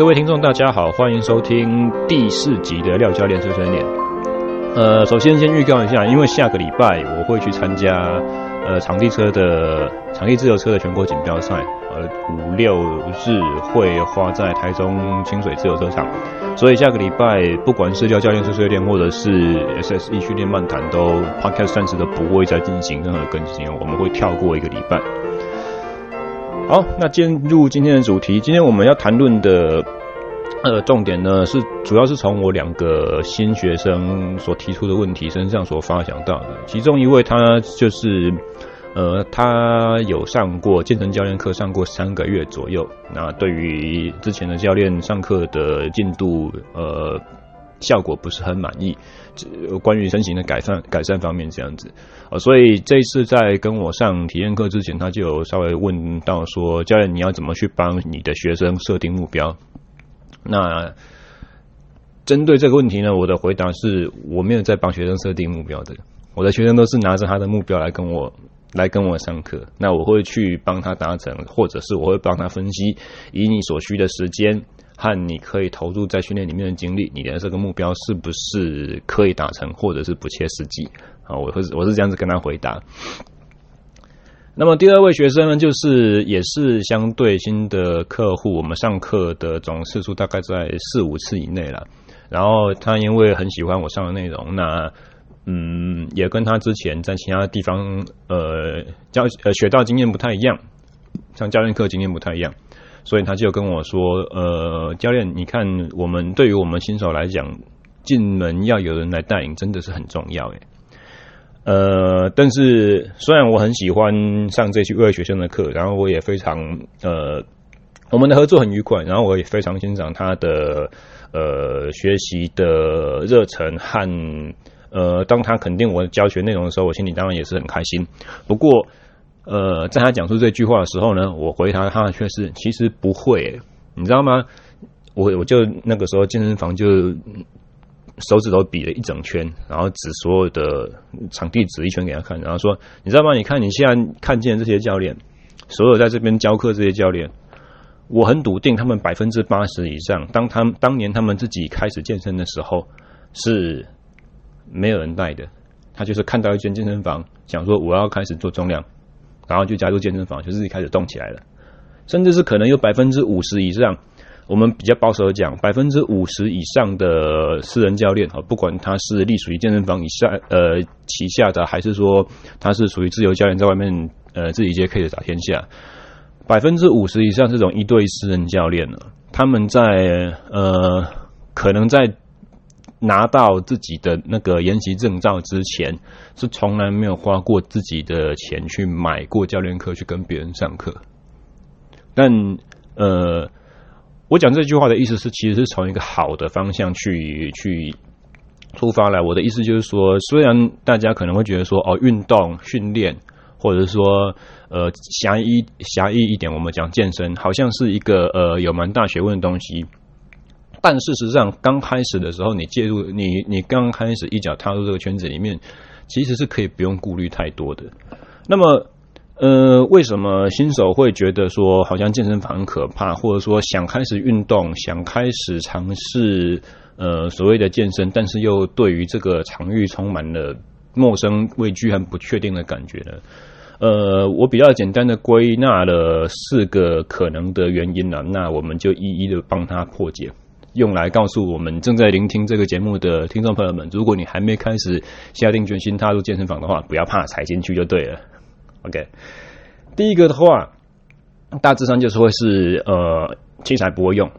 各位听众，大家好，欢迎收听第四集的廖教练碎碎念。呃，首先先预告一下，因为下个礼拜我会去参加呃场地车的场地自由车的全国锦标赛，呃五六日会花在台中清水自由车场，所以下个礼拜不管是廖教练碎碎念或者是 SSE 训练漫谈，都 Podcast 暂时都不会再进行任何更新，我们会跳过一个礼拜。好，那进入今天的主题。今天我们要谈论的呃重点呢，是主要是从我两个新学生所提出的问题身上所发想到的。其中一位他就是呃，他有上过健身教练课，上过三个月左右。那对于之前的教练上课的进度，呃。效果不是很满意，关于身形的改善改善方面这样子，呃，所以这一次在跟我上体验课之前，他就有稍微问到说，教练你要怎么去帮你的学生设定目标？那针对这个问题呢，我的回答是我没有在帮学生设定目标的，我的学生都是拿着他的目标来跟我来跟我上课，那我会去帮他达成，或者是我会帮他分析，以你所需的时间。和你可以投入在训练里面的精力，你的这个目标是不是可以达成，或者是不切实际？啊，我是我是这样子跟他回答。那么第二位学生呢，就是也是相对新的客户，我们上课的总次数大概在四五次以内了。然后他因为很喜欢我上的内容，那嗯，也跟他之前在其他地方呃教呃学到经验不太一样，像教练课经验不太一样。所以他就跟我说：“呃，教练，你看，我们对于我们新手来讲，进门要有人来带领，真的是很重要。诶，呃，但是虽然我很喜欢上这些位学生的课，然后我也非常呃，我们的合作很愉快，然后我也非常欣赏他的呃学习的热忱和呃，当他肯定我的教学内容的时候，我心里当然也是很开心。不过。”呃，在他讲出这句话的时候呢，我回答他却是其实不会，你知道吗？我我就那个时候健身房就手指头比了一整圈，然后指所有的场地指一圈给他看，然后说，你知道吗？你看你现在看见这些教练，所有在这边教课这些教练，我很笃定他们百分之八十以上，当他们当年他们自己开始健身的时候是没有人带的，他就是看到一间健身房，想说我要开始做重量。然后就加入健身房，就自己开始动起来了，甚至是可能有百分之五十以上，我们比较保守的讲，百分之五十以上的私人教练啊，不管他是隶属于健身房以下呃旗下的，还是说他是属于自由教练，在外面呃自己接 K 的打天下，百分之五十以上这种一对私人教练呢，他们在呃可能在。拿到自己的那个研习证照之前，是从来没有花过自己的钱去买过教练课去跟别人上课。但呃，我讲这句话的意思是，其实是从一个好的方向去去出发来。我的意思就是说，虽然大家可能会觉得说，哦，运动训练，或者是说，呃，狭义狭义一点，我们讲健身，好像是一个呃有蛮大学问的东西。但事实上，刚开始的时候，你介入你你刚开始一脚踏入这个圈子里面，其实是可以不用顾虑太多的。那么，呃，为什么新手会觉得说好像健身房很可怕，或者说想开始运动，想开始尝试呃所谓的健身，但是又对于这个场域充满了陌生、畏惧和不确定的感觉呢？呃，我比较简单的归纳了四个可能的原因了，那我们就一一的帮他破解。用来告诉我们正在聆听这个节目的听众朋友们，如果你还没开始下定决心踏入健身房的话，不要怕踩进去就对了。OK，第一个的话，大致上就是会是呃器材不会用，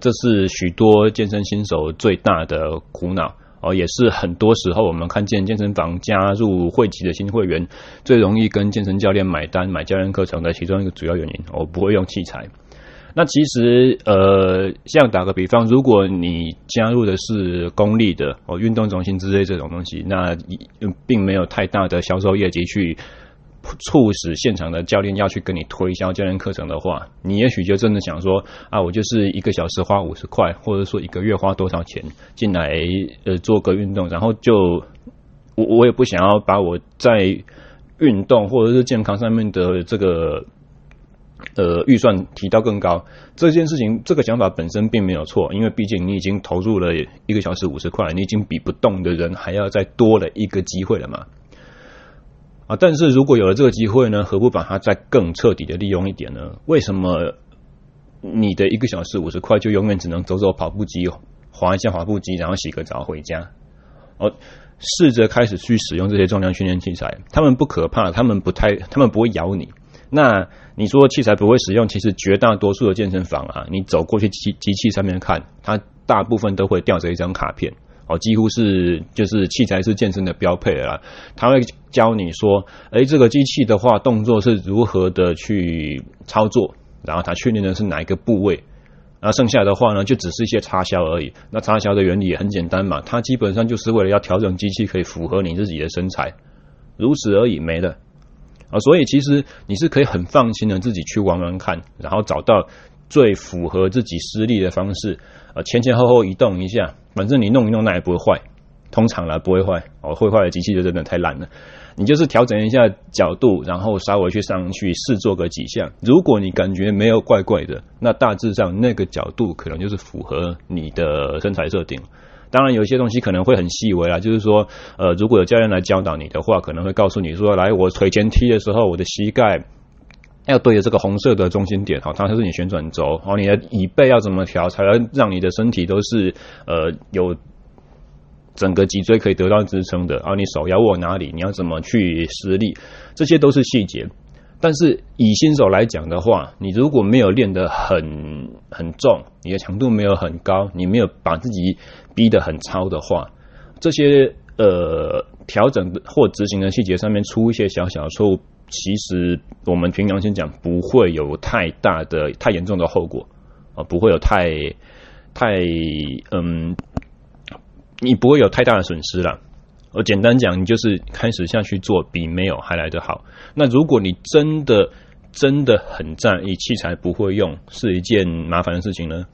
这是许多健身新手最大的苦恼哦，也是很多时候我们看见健身房加入会籍的新会员最容易跟健身教练买单买教练课程的其中一个主要原因，我不会用器材。那其实，呃，像打个比方，如果你加入的是公立的哦，运动中心之类这种东西，那并没有太大的销售业绩去促使现场的教练要去跟你推销教练课程的话，你也许就真的想说啊，我就是一个小时花五十块，或者说一个月花多少钱进来呃做个运动，然后就我我也不想要把我在运动或者是健康上面的这个。呃，预算提到更高这件事情，这个想法本身并没有错，因为毕竟你已经投入了一个小时五十块，你已经比不动的人还要再多了一个机会了嘛。啊，但是如果有了这个机会呢，何不把它再更彻底的利用一点呢？为什么你的一个小时五十块就永远只能走走跑步机，滑一下滑步机，然后洗个澡回家？哦，试着开始去使用这些重量训练器材，他们不可怕，他们不太，他们不会咬你。那你说器材不会使用，其实绝大多数的健身房啊，你走过去机机器上面看，它大部分都会吊着一张卡片哦，几乎是就是器材是健身的标配了啦。他会教你说，诶，这个机器的话，动作是如何的去操作，然后它训练的是哪一个部位，然后剩下的话呢，就只是一些插销而已。那插销的原理也很简单嘛，它基本上就是为了要调整机器可以符合你自己的身材，如此而已，没了。啊，所以其实你是可以很放心的自己去玩玩看，然后找到最符合自己施力的方式，呃，前前后后移动一下，反正你弄一弄那也不会坏，通常来不会坏，哦，会坏的机器就真的太烂了。你就是调整一下角度，然后稍微去上去试做个几下，如果你感觉没有怪怪的，那大致上那个角度可能就是符合你的身材设定。当然，有些东西可能会很细微啦，就是说，呃，如果有教练来教导你的话，可能会告诉你说，来，我腿前踢的时候，我的膝盖要对着这个红色的中心点，好，它就是你旋转轴，好，你的椅背要怎么调，才能让你的身体都是呃有整个脊椎可以得到支撑的，啊，你手要握哪里，你要怎么去施力，这些都是细节。但是以新手来讲的话，你如果没有练得很很重，你的强度没有很高，你没有把自己逼得很超的话，这些呃调整或执行的细节上面出一些小小的错误，其实我们凭良心讲，不会有太大的、太严重的后果啊，不会有太太嗯，你不会有太大的损失啦。我简单讲，你就是开始下去做，比没有还来得好。那如果你真的真的很在意器材不会用是一件麻烦的事情呢，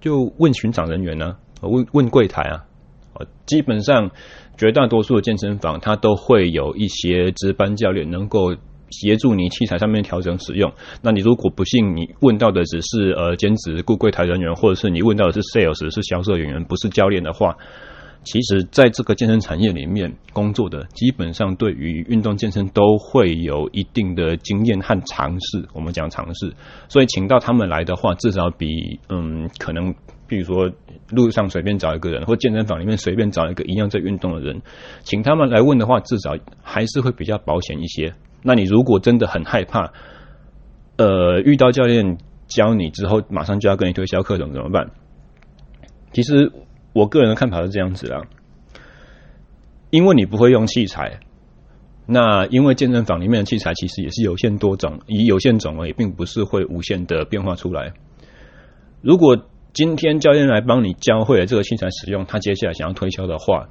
就问巡场人员呢，问问柜台啊。基本上绝大多数的健身房，它都会有一些值班教练能够协助你器材上面调整使用。那你如果不幸你问到的只是呃兼职顾柜台人员，或者是你问到的是 sales 是销售人员，不是教练的话。其实，在这个健身产业里面工作的，基本上对于运动健身都会有一定的经验和尝试。我们讲尝试，所以请到他们来的话，至少比嗯，可能比如说路上随便找一个人，或健身房里面随便找一个一样在运动的人，请他们来问的话，至少还是会比较保险一些。那你如果真的很害怕，呃，遇到教练教你之后，马上就要跟你推销课程怎么办？其实。我个人的看法是这样子啦，因为你不会用器材，那因为健身房里面的器材其实也是有限多种，以有限种而已，并不是会无限的变化出来。如果今天教练来帮你教会了这个器材使用，他接下来想要推销的话，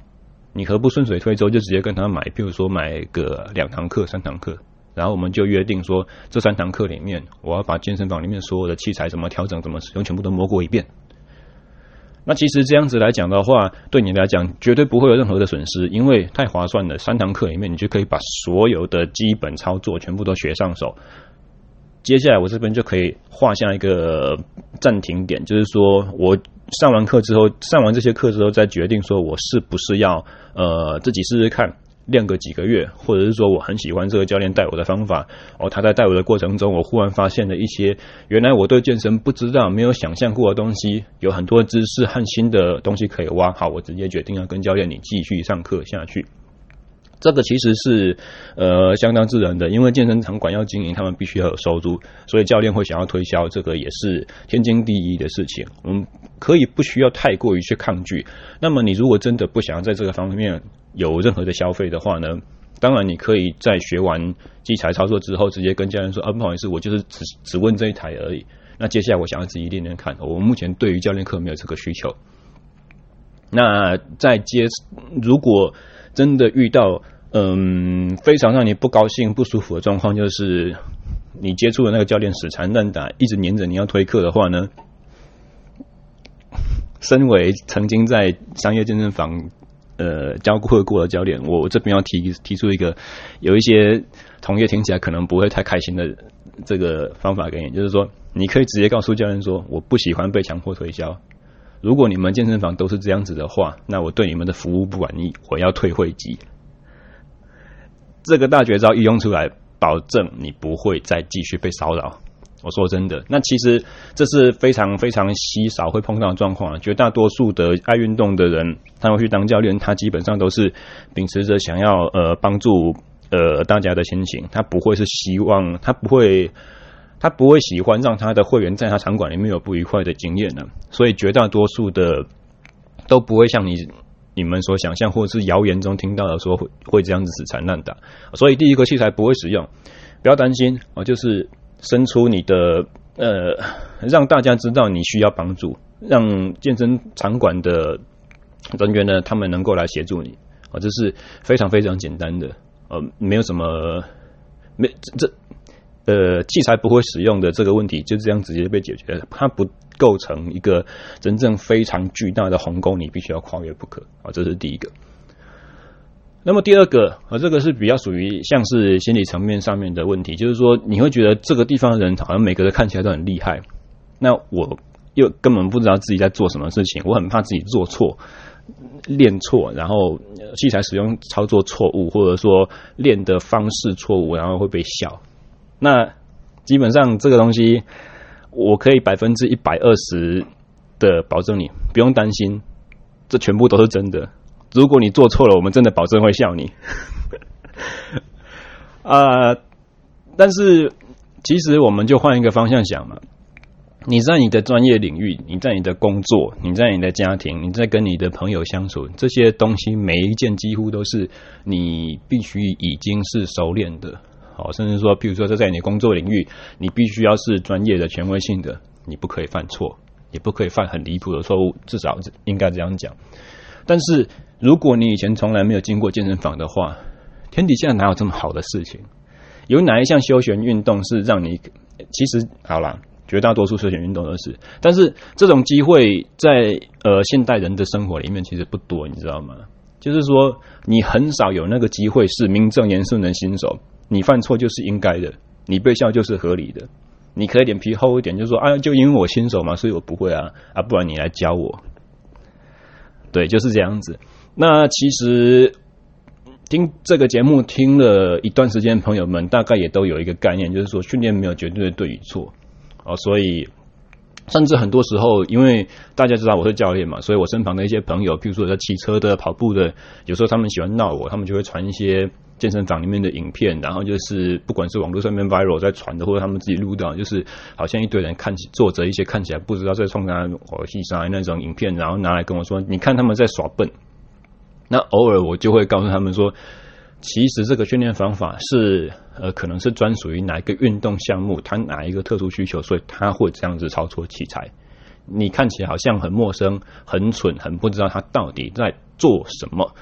你何不顺水推舟，就直接跟他买，譬如说买个两堂课、三堂课，然后我们就约定说，这三堂课里面，我要把健身房里面所有的器材怎么调整、怎么使用，全部都摸过一遍。那其实这样子来讲的话，对你来讲绝对不会有任何的损失，因为太划算了。三堂课里面，你就可以把所有的基本操作全部都学上手。接下来我这边就可以画下一个暂停点，就是说我上完课之后，上完这些课之后，再决定说我是不是要呃自己试试看。练个几个月，或者是说我很喜欢这个教练带我的方法哦，他在带我的过程中，我忽然发现了一些原来我对健身不知道、没有想象过的东西，有很多知识和新的东西可以挖。好，我直接决定要跟教练你继续上课下去。这个其实是呃相当自然的，因为健身场馆要经营，他们必须要有收入，所以教练会想要推销，这个也是天经地义的事情。我们可以不需要太过于去抗拒。那么你如果真的不想要在这个方面有任何的消费的话呢，当然你可以在学完器材操作之后，直接跟教练说啊，不好意思，我就是只只问这一台而已。那接下来我想要自己练练看，我目前对于教练课没有这个需求。那在接如果。真的遇到嗯非常让你不高兴、不舒服的状况，就是你接触的那个教练死缠烂打，一直黏着你要推课的话呢，身为曾经在商业健身房呃教过过的教练，我这边要提提出一个有一些同业听起来可能不会太开心的这个方法给你，就是说你可以直接告诉教练说，我不喜欢被强迫推销。如果你们健身房都是这样子的话，那我对你们的服务不满意，我要退会籍。这个大绝招一用出来，保证你不会再继续被骚扰。我说真的，那其实这是非常非常稀少会碰到的状况。绝大多数的爱运动的人，他会去当教练，他基本上都是秉持着想要呃帮助呃大家的心情，他不会是希望，他不会。他不会喜欢让他的会员在他场馆里面有不愉快的经验的，所以绝大多数的都不会像你你们所想象或者是谣言中听到的说会会这样子死缠烂打。所以第一个器材不会使用，不要担心啊，就是伸出你的呃，让大家知道你需要帮助，让健身场馆的人员呢，他们能够来协助你啊，这是非常非常简单的，呃，没有什么没这。呃，器材不会使用的这个问题就这样直接被解决了，它不构成一个真正非常巨大的鸿沟，你必须要跨越不可啊，这是第一个。那么第二个啊，这个是比较属于像是心理层面上面的问题，就是说你会觉得这个地方的人好像每个人看起来都很厉害，那我又根本不知道自己在做什么事情，我很怕自己做错、练错，然后器材使用操作错误，或者说练的方式错误，然后会被笑。那基本上这个东西，我可以百分之一百二十的保证你不用担心，这全部都是真的。如果你做错了，我们真的保证会笑你。啊，但是其实我们就换一个方向想嘛，你在你的专业领域，你在你的工作，你在你的家庭，你在跟你的朋友相处，这些东西每一件几乎都是你必须已经是熟练的。哦，甚至说，譬如说，这在你工作领域，你必须要是专业的、权威性的，你不可以犯错，也不可以犯很离谱的错误，至少应该这样讲。但是，如果你以前从来没有进过健身房的话，天底下哪有这么好的事情？有哪一项休闲运动是让你？其实，好啦，绝大多数休闲运动都是，但是这种机会在呃现代人的生活里面其实不多，你知道吗？就是说，你很少有那个机会是名正言顺的新手。你犯错就是应该的，你被笑就是合理的。你可以脸皮厚一点，就说啊，就因为我新手嘛，所以我不会啊啊，不然你来教我。对，就是这样子。那其实听这个节目听了一段时间，朋友们大概也都有一个概念，就是说训练没有绝对的对与错哦，所以甚至很多时候，因为大家知道我是教练嘛，所以我身旁的一些朋友，譬如说在骑车的、跑步的，有时候他们喜欢闹我，他们就会传一些。健身房里面的影片，然后就是不管是网络上面 viral 在传的，或者他们自己录到，就是好像一堆人看起做着一些看起来不知道在冲啥火气啥那种影片，然后拿来跟我说，你看他们在耍笨。那偶尔我就会告诉他们说，其实这个训练方法是呃，可能是专属于哪一个运动项目，他哪一个特殊需求，所以他会这样子操作器材。你看起来好像很陌生、很蠢、很不知道他到底在做什么。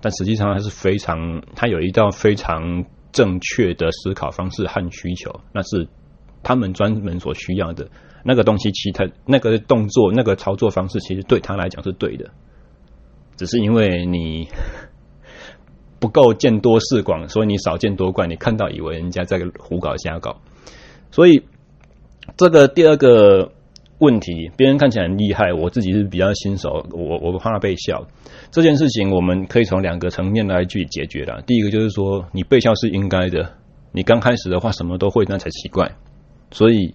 但实际上，他是非常，他有一道非常正确的思考方式和需求，那是他们专门所需要的那个东西。其他那个动作、那个操作方式，其实对他来讲是对的，只是因为你不够见多识广，所以你少见多怪，你看到以为人家在胡搞瞎搞。所以这个第二个问题，别人看起来很厉害，我自己是比较新手，我我怕被笑。这件事情我们可以从两个层面来去解决的。第一个就是说，你被笑是应该的。你刚开始的话什么都会，那才奇怪。所以，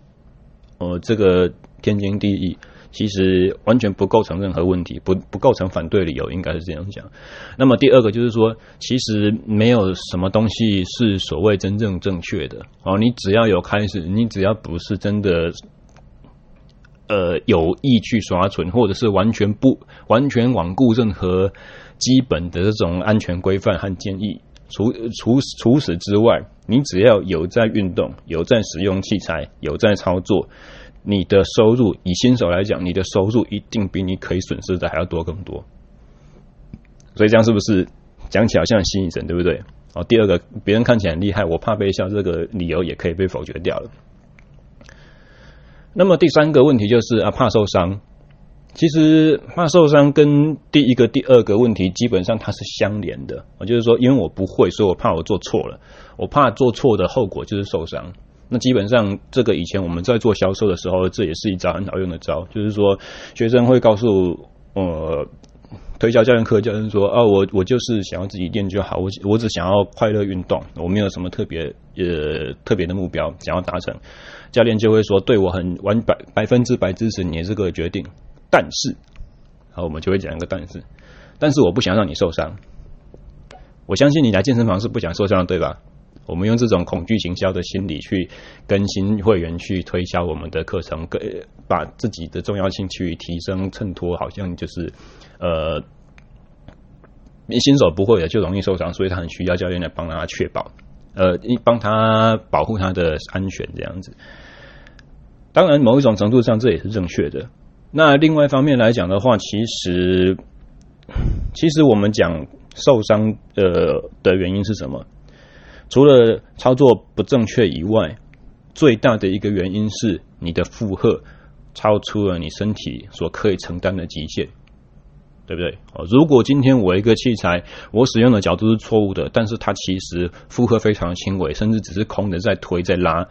呃，这个天经地义，其实完全不构成任何问题，不不构成反对理由，应该是这样讲。那么第二个就是说，其实没有什么东西是所谓真正正确的。哦，你只要有开始，你只要不是真的。呃，有意去刷存，或者是完全不完全罔顾任何基本的这种安全规范和建议。除除除此之外，你只要有在运动，有在使用器材，有在操作，你的收入以新手来讲，你的收入一定比你可以损失的还要多更多。所以这样是不是讲起来好像吸引神，对不对？哦，第二个，别人看起来很厉害，我怕被笑，这个理由也可以被否决掉了。那么第三个问题就是啊，怕受伤其实怕受伤跟第一个、第二个问题基本上它是相连的。我就是说，因为我不会，所以我怕我做错了，我怕做错的后果就是受伤。那基本上这个以前我们在做销售的时候，这也是一招很好用的招，就是说学生会告诉呃推销教练课教练说啊，我我就是想要自己练就好，我我只想要快乐运动，我没有什么特别呃特别的目标想要达成。教练就会说，对我很完百百分之百支持你这个决定。但是，好，我们就会讲一个但是，但是我不想让你受伤。我相信你来健身房是不想受伤的，对吧？我们用这种恐惧行销的心理去跟新会员去推销我们的课程，给把自己的重要性去提升，衬托好像就是呃，新手不会的就容易受伤，所以他很需要教练来帮他确保，呃，帮他保护他的安全这样子。当然，某一种程度上这也是正确的。那另外一方面来讲的话，其实其实我们讲受伤呃的原因是什么？除了操作不正确以外，最大的一个原因是你的负荷超出了你身体所可以承担的极限，对不对？哦，如果今天我一个器材我使用的角度是错误的，但是它其实负荷非常轻微，甚至只是空的在推在拉。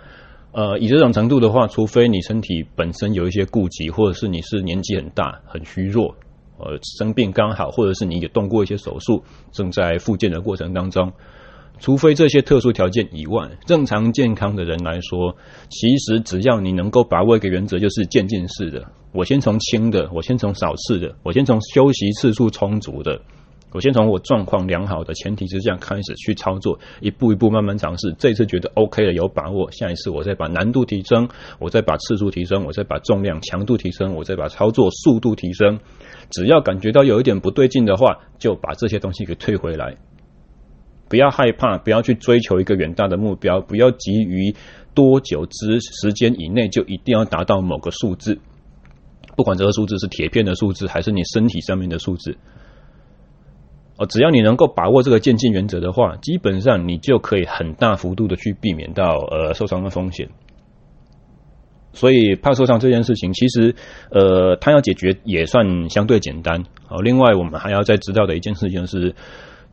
呃，以这种程度的话，除非你身体本身有一些顾忌，或者是你是年纪很大、很虚弱，呃，生病刚好，或者是你也动过一些手术，正在复健的过程当中，除非这些特殊条件以外，正常健康的人来说，其实只要你能够把握一个原则，就是渐进式的，我先从轻的，我先从少次的，我先从休息次数充足的。我先从我状况良好的前提之下开始去操作，一步一步慢慢尝试。这次觉得 OK 了，有把握，下一次我再把难度提升，我再把次数提升，我再把重量强度提升，我再把操作速度提升。只要感觉到有一点不对劲的话，就把这些东西给退回来。不要害怕，不要去追求一个远大的目标，不要急于多久之时间以内就一定要达到某个数字，不管这个数字是铁片的数字，还是你身体上面的数字。哦，只要你能够把握这个渐进原则的话，基本上你就可以很大幅度的去避免到呃受伤的风险。所以怕受伤这件事情，其实呃，它要解决也算相对简单。好，另外我们还要再知道的一件事情是，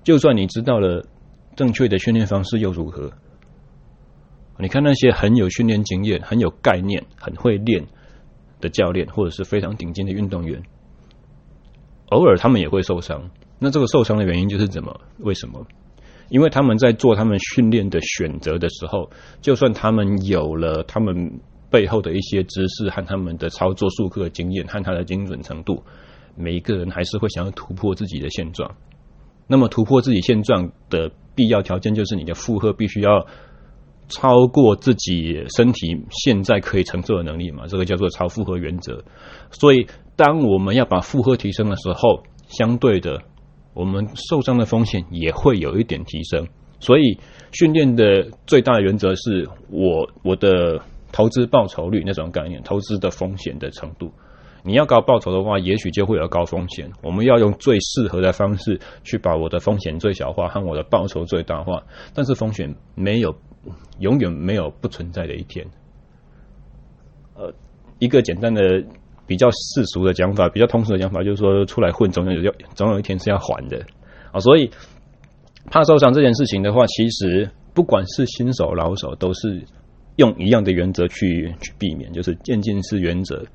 就算你知道了正确的训练方式又如何？你看那些很有训练经验、很有概念、很会练的教练，或者是非常顶尖的运动员，偶尔他们也会受伤。那这个受伤的原因就是怎么？为什么？因为他们在做他们训练的选择的时候，就算他们有了他们背后的一些知识和他们的操作术课经验和他的精准程度，每一个人还是会想要突破自己的现状。那么突破自己现状的必要条件就是你的负荷必须要超过自己身体现在可以承受的能力嘛？这个叫做超负荷原则。所以，当我们要把负荷提升的时候，相对的。我们受伤的风险也会有一点提升，所以训练的最大原则是我我的投资报酬率那种概念，投资的风险的程度。你要高报酬的话，也许就会有高风险。我们要用最适合的方式去把我的风险最小化和我的报酬最大化。但是风险没有永远没有不存在的一天。呃，一个简单的。比较世俗的讲法，比较通俗的讲法，就是说出来混总有要总有一天是要还的啊。所以怕受伤这件事情的话，其实不管是新手老手，都是用一样的原则去去避免，就是渐进式原则，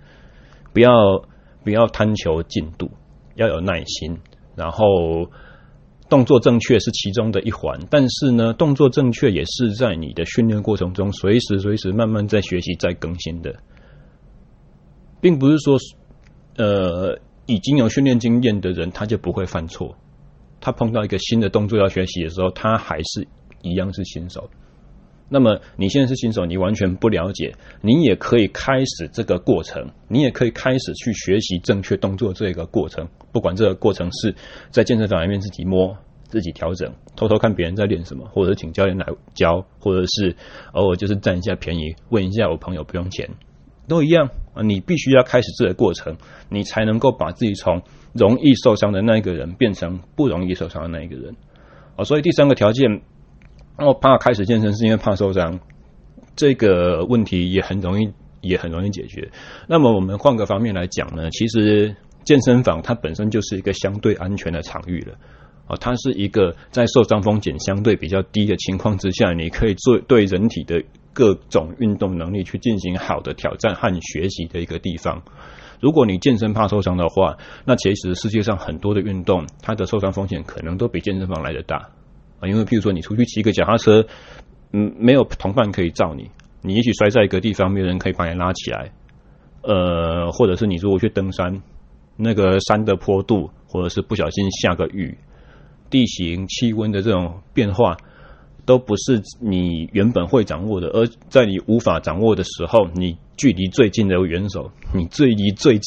不要不要贪求进度，要有耐心，然后动作正确是其中的一环，但是呢，动作正确也是在你的训练过程中随时随时慢慢在学习在更新的。并不是说，呃，已经有训练经验的人他就不会犯错。他碰到一个新的动作要学习的时候，他还是一样是新手。那么你现在是新手，你完全不了解，你也可以开始这个过程，你也可以开始去学习正确动作这个过程。不管这个过程是在健身房里面自己摸、自己调整，偷偷看别人在练什么，或者请教练来教，或者是偶尔就是占一下便宜，问一下我朋友不用钱。都一样啊！你必须要开始这个过程，你才能够把自己从容易受伤的那一个人变成不容易受伤的那一个人啊！所以第三个条件，我怕开始健身是因为怕受伤，这个问题也很容易，也很容易解决。那么我们换个方面来讲呢，其实健身房它本身就是一个相对安全的场域了。哦，它是一个在受伤风险相对比较低的情况之下，你可以做对人体的各种运动能力去进行好的挑战和学习的一个地方。如果你健身怕受伤的话，那其实世界上很多的运动，它的受伤风险可能都比健身房来的大啊。因为譬如说，你出去骑个脚踏车，嗯，没有同伴可以罩你，你也许摔在一个地方，没有人可以把你拉起来。呃，或者是你如果去登山，那个山的坡度，或者是不小心下个雨。地形、气温的这种变化，都不是你原本会掌握的。而在你无法掌握的时候，你距离最近的元首，你最离最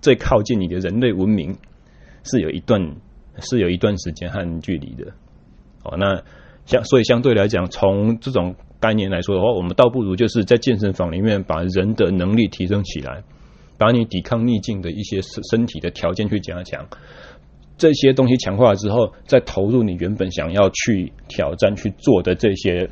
最靠近你的人类文明，是有一段是有一段时间和距离的。那相所以相对来讲，从这种概念来说的话，我们倒不如就是在健身房里面把人的能力提升起来，把你抵抗逆境的一些身体的条件去加强。这些东西强化了之后，再投入你原本想要去挑战去做的这些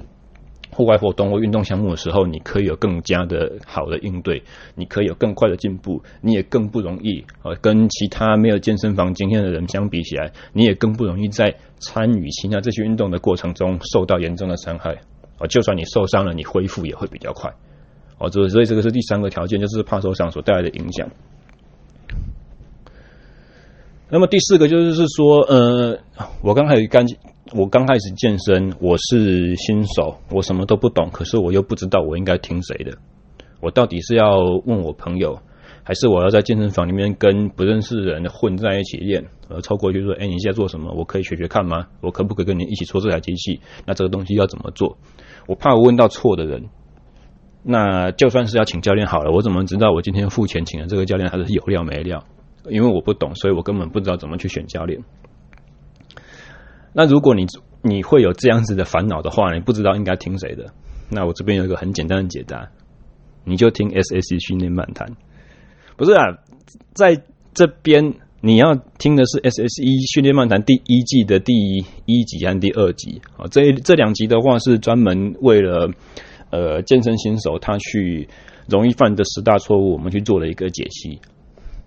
户外活动或运动项目的时候，你可以有更加的好的应对，你可以有更快的进步，你也更不容易呃跟其他没有健身房经验的人相比起来，你也更不容易在参与其他这些运动的过程中受到严重的伤害啊。就算你受伤了，你恢复也会比较快哦。这所以这个是第三个条件，就是怕受伤所带来的影响。那么第四个就是是说，呃，我刚开始刚我刚开始健身，我是新手，我什么都不懂，可是我又不知道我应该听谁的，我到底是要问我朋友，还是我要在健身房里面跟不认识的人混在一起练？呃，凑过去说，哎，你现在做什么？我可以学学看吗？我可不可以跟你一起做这台机器？那这个东西要怎么做？我怕我问到错的人，那就算是要请教练好了，我怎么知道我今天付钱请的这个教练他是有料没料？因为我不懂，所以我根本不知道怎么去选教练。那如果你你会有这样子的烦恼的话，你不知道应该听谁的，那我这边有一个很简单的解答，你就听 SSC 训练漫谈。不是啊，在这边你要听的是 SSC 训练漫谈第一季的第一集和第二集啊。这这两集的话是专门为了呃健身新手他去容易犯的十大错误，我们去做了一个解析。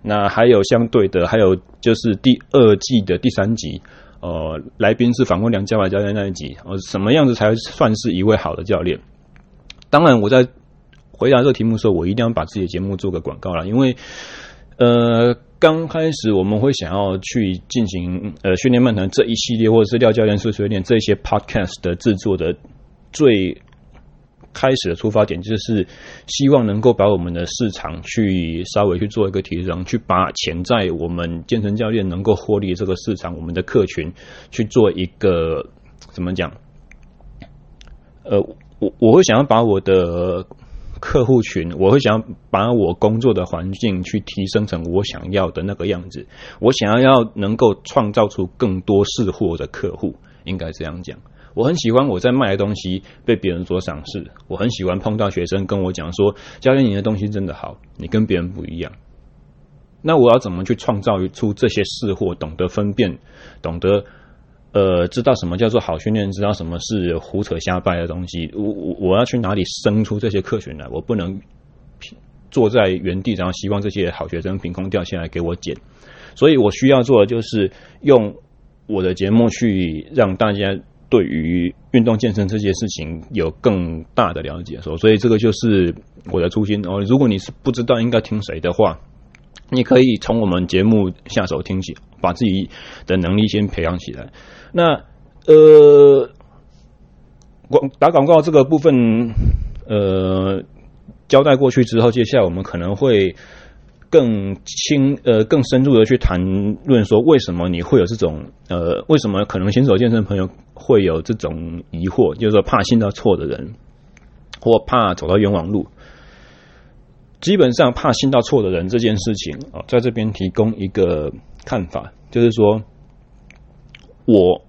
那还有相对的，还有就是第二季的第三集，呃，来宾是访问梁家华教练那一集，呃，什么样子才算是一位好的教练？当然，我在回答这个题目的时候，我一定要把自己的节目做个广告了，因为呃，刚开始我们会想要去进行呃训练漫谈这一系列，或者是廖教练碎碎念这些 podcast 的制作的最。开始的出发点就是希望能够把我们的市场去稍微去做一个提升，去把潜在我们健身教练能够获利这个市场，我们的客群去做一个怎么讲？呃，我我会想要把我的客户群，我会想要把我工作的环境去提升成我想要的那个样子，我想要要能够创造出更多识货的客户，应该这样讲。我很喜欢我在卖的东西被别人所赏识，我很喜欢碰到学生跟我讲说：“教练，你的东西真的好，你跟别人不一样。”那我要怎么去创造出这些识货，懂得分辨，懂得呃，知道什么叫做好训练，知道什么是胡扯瞎掰的东西？我我我要去哪里生出这些客群来？我不能坐在原地，然后希望这些好学生凭空掉下来给我捡。所以我需要做的就是用我的节目去让大家。对于运动健身这件事情有更大的了解，所所以这个就是我的初心哦。如果你是不知道应该听谁的话，你可以从我们节目下手听起，把自己的能力先培养起来。那呃，广打广告这个部分，呃，交代过去之后，接下来我们可能会。更轻呃，更深入的去谈论说，为什么你会有这种呃，为什么可能新手健身朋友会有这种疑惑，就是说怕信到错的人，或怕走到冤枉路。基本上怕信到错的人这件事情啊，在这边提供一个看法，就是说，我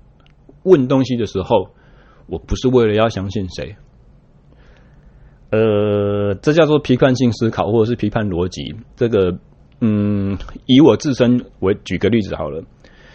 问东西的时候，我不是为了要相信谁。呃，这叫做批判性思考，或者是批判逻辑。这个，嗯，以我自身为举个例子好了。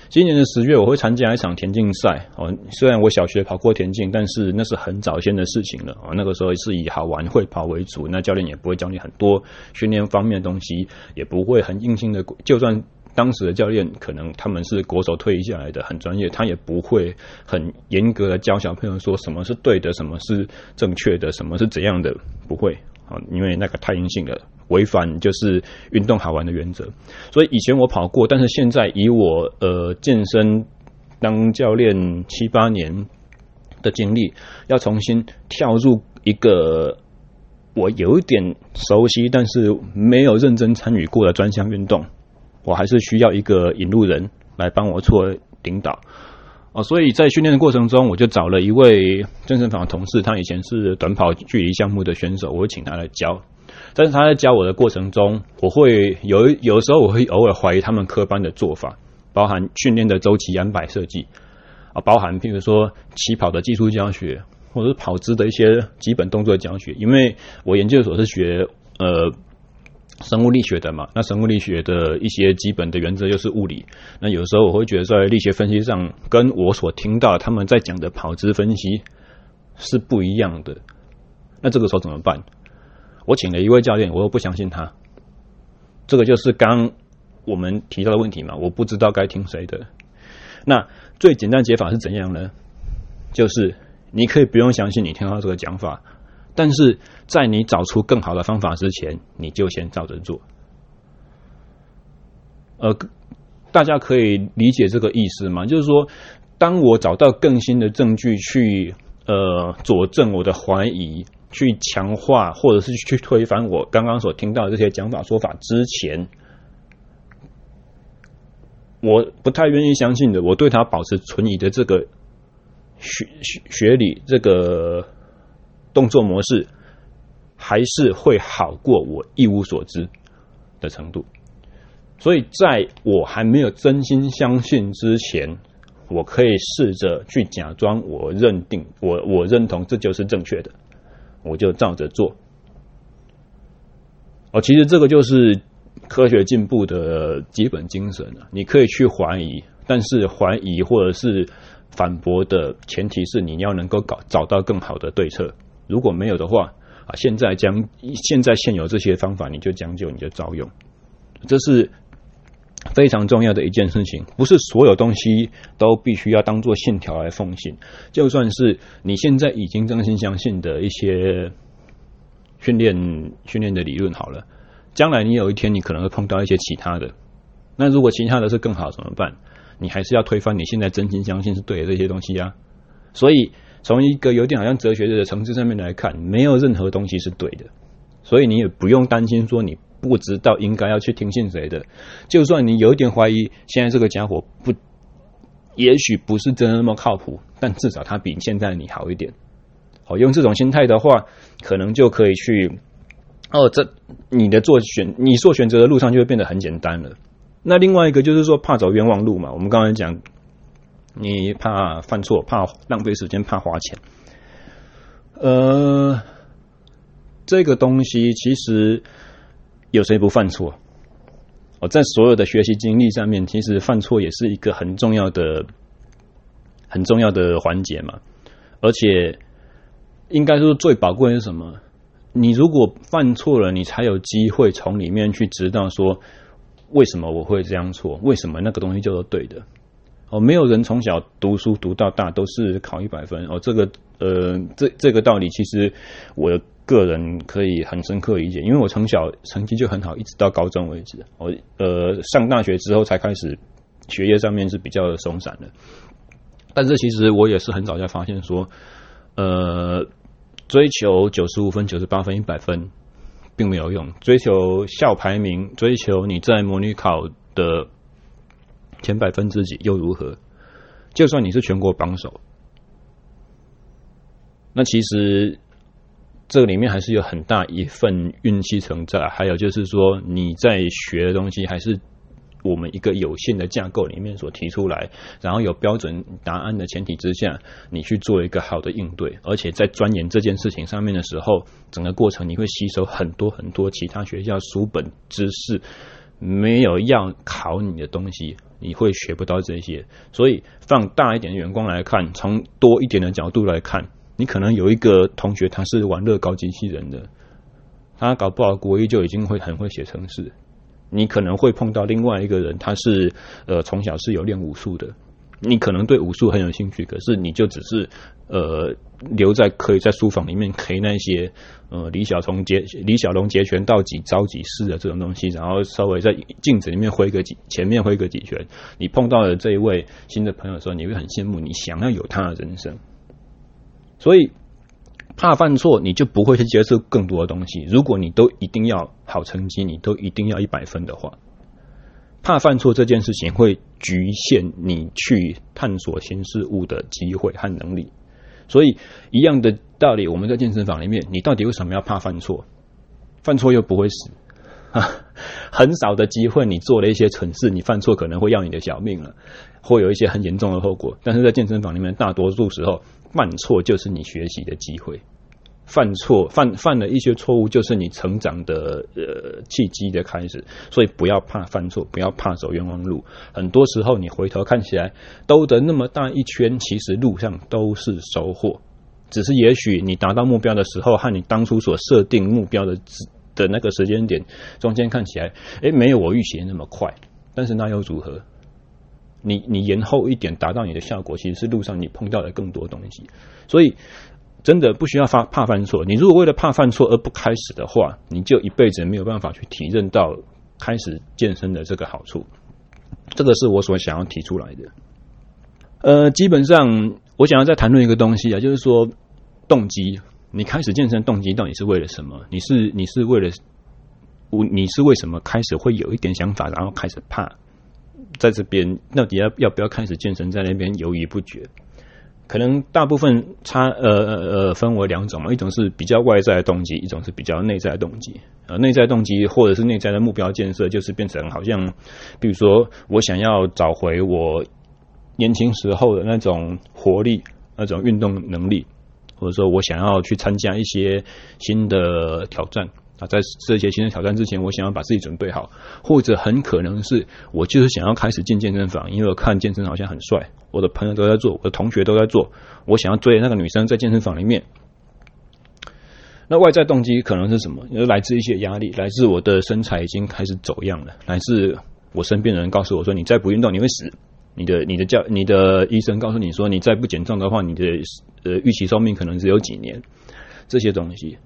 今年的十月，我会参加一场田径赛。哦，虽然我小学跑过田径，但是那是很早先的事情了。哦，那个时候是以好玩会跑为主，那教练也不会教你很多训练方面的东西，也不会很硬性的。就算当时的教练可能他们是国手退役下来的，很专业，他也不会很严格的教小朋友说什么是对的，什么是正确的，什么是怎样的，不会啊，因为那个太硬性了，违反就是运动好玩的原则。所以以前我跑过，但是现在以我呃健身当教练七八年的经历，要重新跳入一个。我有一点熟悉，但是没有认真参与过的专项运动，我还是需要一个引路人来帮我做领导哦。所以在训练的过程中，我就找了一位健身房的同事，他以前是短跑距离项目的选手，我请他来教。但是他在教我的过程中，我会有有时候我会偶尔怀疑他们科班的做法，包含训练的周期安排设计啊，包含譬如说起跑的技术教学。或者是跑姿的一些基本动作教学，因为我研究所是学呃生物力学的嘛，那生物力学的一些基本的原则就是物理。那有时候我会觉得在力学分析上，跟我所听到他们在讲的跑姿分析是不一样的。那这个时候怎么办？我请了一位教练，我又不相信他。这个就是刚我们提到的问题嘛，我不知道该听谁的。那最简单解法是怎样呢？就是。你可以不用相信你听到这个讲法，但是在你找出更好的方法之前，你就先照着做。呃，大家可以理解这个意思吗？就是说，当我找到更新的证据去呃佐证我的怀疑，去强化或者是去推翻我刚刚所听到的这些讲法说法之前，我不太愿意相信的，我对他保持存疑的这个。学学学理这个动作模式还是会好过我一无所知的程度，所以在我还没有真心相信之前，我可以试着去假装我认定我我认同这就是正确的，我就照着做。哦，其实这个就是科学进步的基本精神啊！你可以去怀疑，但是怀疑或者是。反驳的前提是你要能够搞找到更好的对策，如果没有的话啊，现在将现在现有这些方法你就将就你就照用，这是非常重要的一件事情。不是所有东西都必须要当做信条来奉行，就算是你现在已经真心相信的一些训练训练的理论好了，将来你有一天你可能会碰到一些其他的，那如果其他的是更好怎么办？你还是要推翻你现在真心相信是对的这些东西啊，所以从一个有点好像哲学的层次上面来看，没有任何东西是对的，所以你也不用担心说你不知道应该要去听信谁的，就算你有一点怀疑现在这个家伙不，也许不是真的那么靠谱，但至少他比现在你好一点。好，用这种心态的话，可能就可以去哦，这你的做选你做选择的路上就会变得很简单了。那另外一个就是说，怕走冤枉路嘛。我们刚才讲，你怕犯错，怕浪费时间，怕花钱。呃，这个东西其实有谁不犯错？哦，在所有的学习经历上面，其实犯错也是一个很重要的、很重要的环节嘛。而且，应该说最宝贵的是什么？你如果犯错了，你才有机会从里面去知道说。为什么我会这样错？为什么那个东西叫做对的？哦，没有人从小读书读到大都是考一百分哦。这个呃，这这个道理其实我个人可以很深刻理解，因为我从小成绩就很好，一直到高中为止。我呃上大学之后才开始学业上面是比较松散的。但是其实我也是很早就发现说，呃，追求九十五分、九十八分、一百分。并没有用，追求校排名，追求你在模拟考的前百分之几又如何？就算你是全国榜首，那其实这里面还是有很大一份运气存在。还有就是说，你在学的东西还是。我们一个有限的架构里面所提出来，然后有标准答案的前提之下，你去做一个好的应对，而且在钻研这件事情上面的时候，整个过程你会吸收很多很多其他学校书本知识没有要考你的东西，你会学不到这些。所以放大一点的眼光来看，从多一点的角度来看，你可能有一个同学他是玩乐高机器人的，他搞不好国一就已经会很会写程式。你可能会碰到另外一个人，他是呃从小是有练武术的，你可能对武术很有兴趣，可是你就只是呃留在可以在书房里面 K 那些呃李小龙截李小龙截拳道几招几式的这种东西，然后稍微在镜子里面挥个几前面挥个几拳，你碰到了这一位新的朋友的时候，你会很羡慕，你想要有他的人生，所以。怕犯错，你就不会去接受更多的东西。如果你都一定要好成绩，你都一定要一百分的话，怕犯错这件事情会局限你去探索新事物的机会和能力。所以，一样的道理，我们在健身房里面，你到底为什么要怕犯错？犯错又不会死啊，很少的机会，你做了一些蠢事，你犯错可能会要你的小命了，会有一些很严重的后果。但是在健身房里面，大多数时候。犯错就是你学习的机会，犯错犯犯了一些错误，就是你成长的呃契机的开始。所以不要怕犯错，不要怕走冤枉路。很多时候你回头看起来兜得那么大一圈，其实路上都是收获。只是也许你达到目标的时候，和你当初所设定目标的的那个时间点中间看起来，诶，没有我预期的那么快。但是那又如何？你你延后一点达到你的效果，其实是路上你碰到的更多东西。所以真的不需要怕怕犯错。你如果为了怕犯错而不开始的话，你就一辈子没有办法去体认到开始健身的这个好处。这个是我所想要提出来的。呃，基本上我想要再谈论一个东西啊，就是说动机。你开始健身动机到底是为了什么？你是你是为了我？你是为什么开始会有一点想法，然后开始怕？在这边到底要要不要开始健身，在那边犹豫不决，可能大部分差呃呃呃分为两种嘛，一种是比较外在的动机，一种是比较内在的动机。呃，内在动机或者是内在的目标建设，就是变成好像，比如说我想要找回我年轻时候的那种活力，那种运动能力，或者说我想要去参加一些新的挑战。啊，在这些新的挑战之前，我想要把自己准备好，或者很可能是我就是想要开始进健身房，因为我看健身好像很帅，我的朋友都在做，我的同学都在做，我想要追那个女生在健身房里面。那外在动机可能是什么？来自一些压力，来自我的身材已经开始走样了，来自我身边的人告诉我说，你再不运动你会死，你的你的教你的医生告诉你说，你再不减重的话，你的呃预期寿命可能只有几年，这些东西。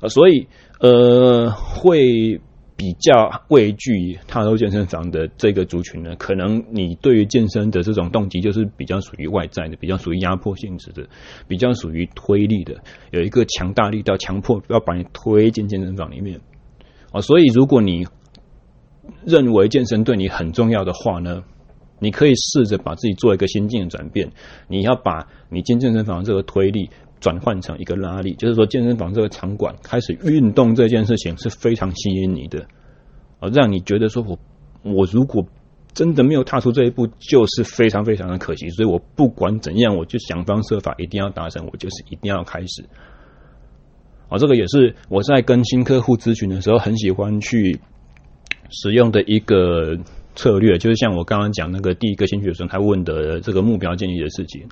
啊，所以呃，会比较畏惧踏入健身房的这个族群呢，可能你对于健身的这种动机就是比较属于外在的，比较属于压迫性质的，比较属于推力的，有一个强大力道强迫要把你推进健身房里面。啊，所以如果你认为健身对你很重要的话呢，你可以试着把自己做一个心境的转变，你要把你进健身房这个推力。转换成一个拉力，就是说健身房这个场馆开始运动这件事情是非常吸引你的，啊，让你觉得说我我如果真的没有踏出这一步，就是非常非常的可惜。所以我不管怎样，我就想方设法一定要达成，我就是一定要开始。啊，这个也是我在跟新客户咨询的时候很喜欢去使用的一个策略，就是像我刚刚讲那个第一个新学生他问的这个目标建立的事情。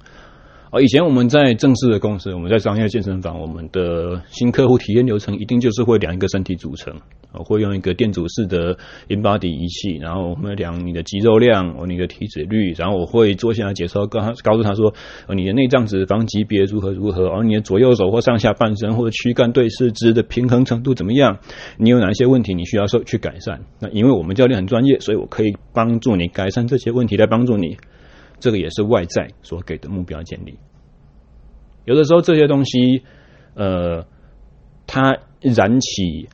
以前我们在正式的公司，我们在商业健身房，我们的新客户体验流程一定就是会量一个身体组成，会用一个电阻式的 InBody 仪器，然后我们量你的肌肉量，你的体脂率，然后我会坐下来解说，告他告诉他说，你的内脏脂肪级别如何如何，而你的左右手或上下半身或者躯干对四肢的平衡程度怎么样，你有哪些问题你需要说去改善？那因为我们教练很专业，所以我可以帮助你改善这些问题，来帮助你。这个也是外在所给的目标建立。有的时候这些东西，呃，它燃起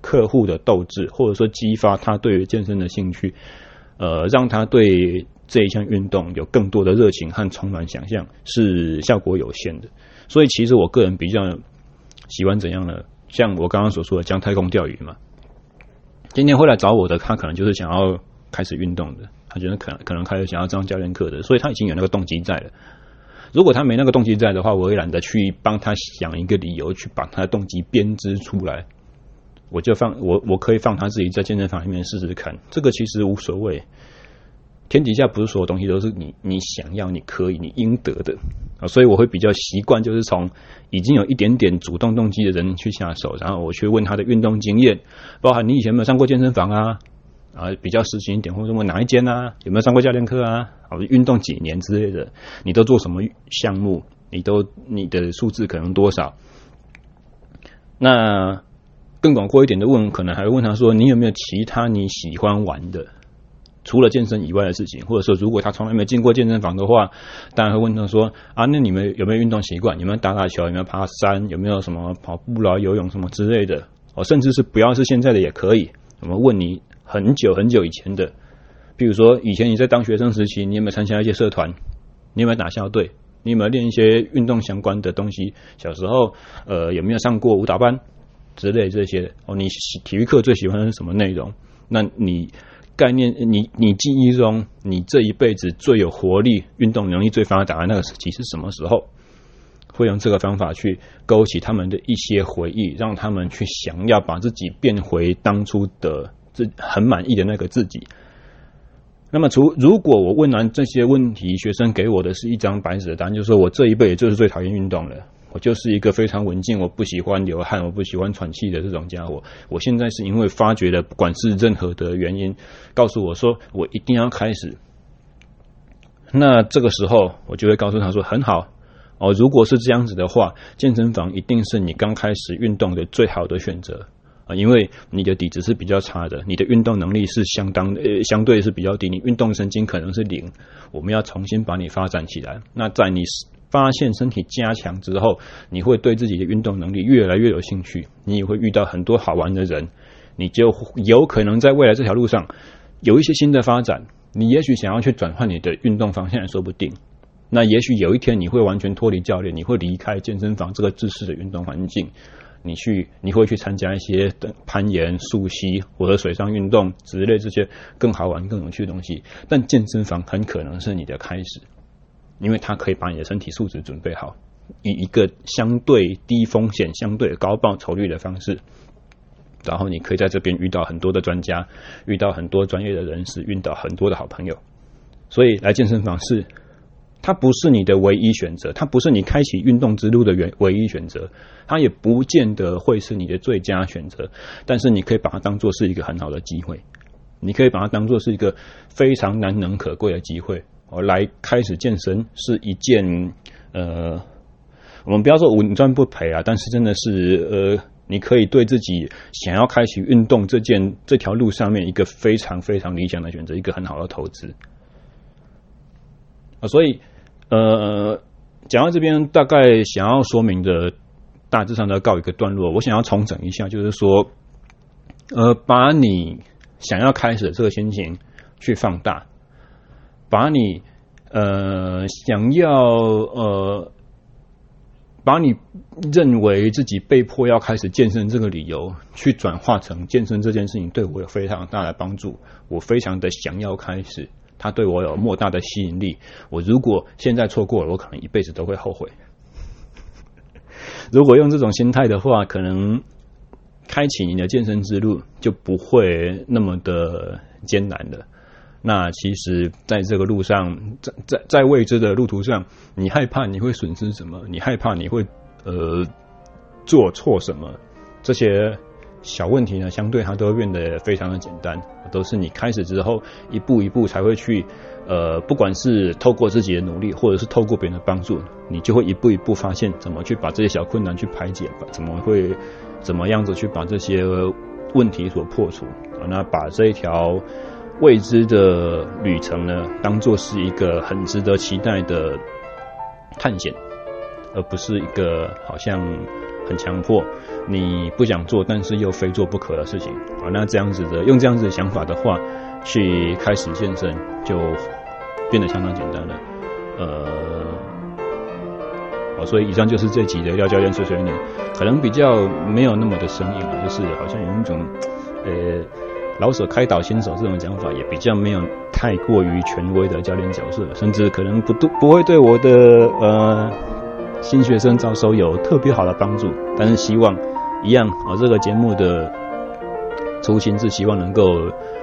客户的斗志，或者说激发他对于健身的兴趣，呃，让他对这一项运动有更多的热情和充满想象，是效果有限的。所以，其实我个人比较喜欢怎样呢？像我刚刚所说的，姜太公钓鱼嘛。今天会来找我的，他可能就是想要开始运动的。他觉得可能可能开始想要上教练课的，所以他已经有那个动机在了。如果他没那个动机在的话，我也懒得去帮他想一个理由去把他的动机编织出来。我就放我我可以放他自己在健身房里面试试看，这个其实无所谓。天底下不是所有东西都是你你想要、你可以、你应得的啊，所以我会比较习惯就是从已经有一点点主动动机的人去下手，然后我去问他的运动经验，包含你以前有没有上过健身房啊？啊，比较实情一点，或者问哪一间啊，有没有上过教练课啊，啊，运动几年之类的，你都做什么项目？你都你的数字可能多少？那更广阔一点的问，可能还会问他说，你有没有其他你喜欢玩的？除了健身以外的事情，或者说，如果他从来没进过健身房的话，当然会问他说：“啊，那你们有没有运动习惯？有没有打打球？有没有爬山？有没有什么跑步啦、游泳什么之类的？哦，甚至是不要是现在的也可以。我们问你很久很久以前的，比如说以前你在当学生时期，你有没有参加一些社团？你有没有打校队？你有没有练一些运动相关的东西？小时候，呃，有没有上过舞蹈班之类这些？哦，你体育课最喜欢的是什么内容？那你。概念，你你记忆中，你这一辈子最有活力、运动能力最发达的那个时期是什么时候？会用这个方法去勾起他们的一些回忆，让他们去想要把自己变回当初的自很满意的那个自己。那么，除如果我问完这些问题，学生给我的是一张白纸的答案，就是说我这一辈子就是最讨厌运动了。我就是一个非常文静，我不喜欢流汗，我不喜欢喘气的这种家伙。我现在是因为发觉了，不管是任何的原因，告诉我说我一定要开始。那这个时候，我就会告诉他说：“很好哦，如果是这样子的话，健身房一定是你刚开始运动的最好的选择啊，因为你的底子是比较差的，你的运动能力是相当呃相对是比较低，你运动神经可能是零。我们要重新把你发展起来。那在你。”发现身体加强之后，你会对自己的运动能力越来越有兴趣，你也会遇到很多好玩的人，你就有可能在未来这条路上有一些新的发展。你也许想要去转换你的运动方向也说不定。那也许有一天你会完全脱离教练，你会离开健身房这个自私的运动环境，你去你会去参加一些攀岩、溯溪或者水上运动之类这些更好玩、更有趣的东西。但健身房很可能是你的开始。因为它可以把你的身体素质准备好，以一个相对低风险、相对高报酬率的方式，然后你可以在这边遇到很多的专家，遇到很多专业的人士，遇到很多的好朋友。所以来健身房是，它不是你的唯一选择，它不是你开启运动之路的原唯一选择，它也不见得会是你的最佳选择。但是你可以把它当做是一个很好的机会，你可以把它当做是一个非常难能可贵的机会。我来开始健身是一件，呃，我们不要说稳赚不赔啊，但是真的是，呃，你可以对自己想要开启运动这件这条路上面一个非常非常理想的选择，一个很好的投资啊。所以，呃，讲到这边，大概想要说明的，大致上都要告一个段落。我想要重整一下，就是说，呃，把你想要开始的这个心情去放大。把你呃想要呃把你认为自己被迫要开始健身这个理由，去转化成健身这件事情对我有非常大的帮助。我非常的想要开始，它对我有莫大的吸引力。我如果现在错过了，我可能一辈子都会后悔。如果用这种心态的话，可能开启你的健身之路就不会那么的艰难了。那其实，在这个路上，在在在未知的路途上，你害怕你会损失什么？你害怕你会呃做错什么？这些小问题呢，相对它都会变得非常的简单，都是你开始之后一步一步才会去呃，不管是透过自己的努力，或者是透过别人的帮助，你就会一步一步发现怎么去把这些小困难去排解，怎么会怎么样子去把这些问题所破除。那把这一条。未知的旅程呢，当做是一个很值得期待的探险，而不是一个好像很强迫你不想做，但是又非做不可的事情啊。那这样子的，用这样子的想法的话，去开始健身就变得相当简单了。呃，好，所以以上就是这集的廖教练碎碎念，可能比较没有那么的生硬了，就是好像有一种呃。老手开导新手这种讲法也比较没有太过于权威的教练角色，甚至可能不都不会对我的呃新学生招收有特别好的帮助。但是希望一样啊，这个节目的初心是希望能够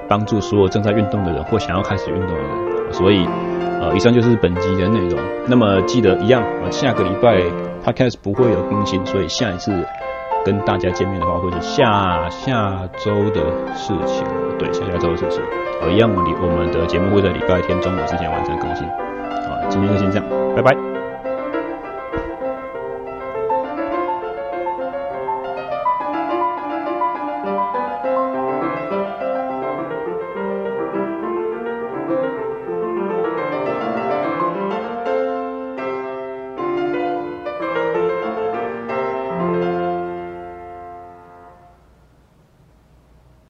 帮助所有正在运动的人或想要开始运动的人。所以呃，以上就是本集的内容。那么记得一样啊，下个礼拜 Podcast 不会有更新，所以下一次。跟大家见面的话，会是下下周的事情。对，下下周的事情。好，一样，我们的节目会在礼拜天中午之前完成更新。好，今天就先这样，拜拜。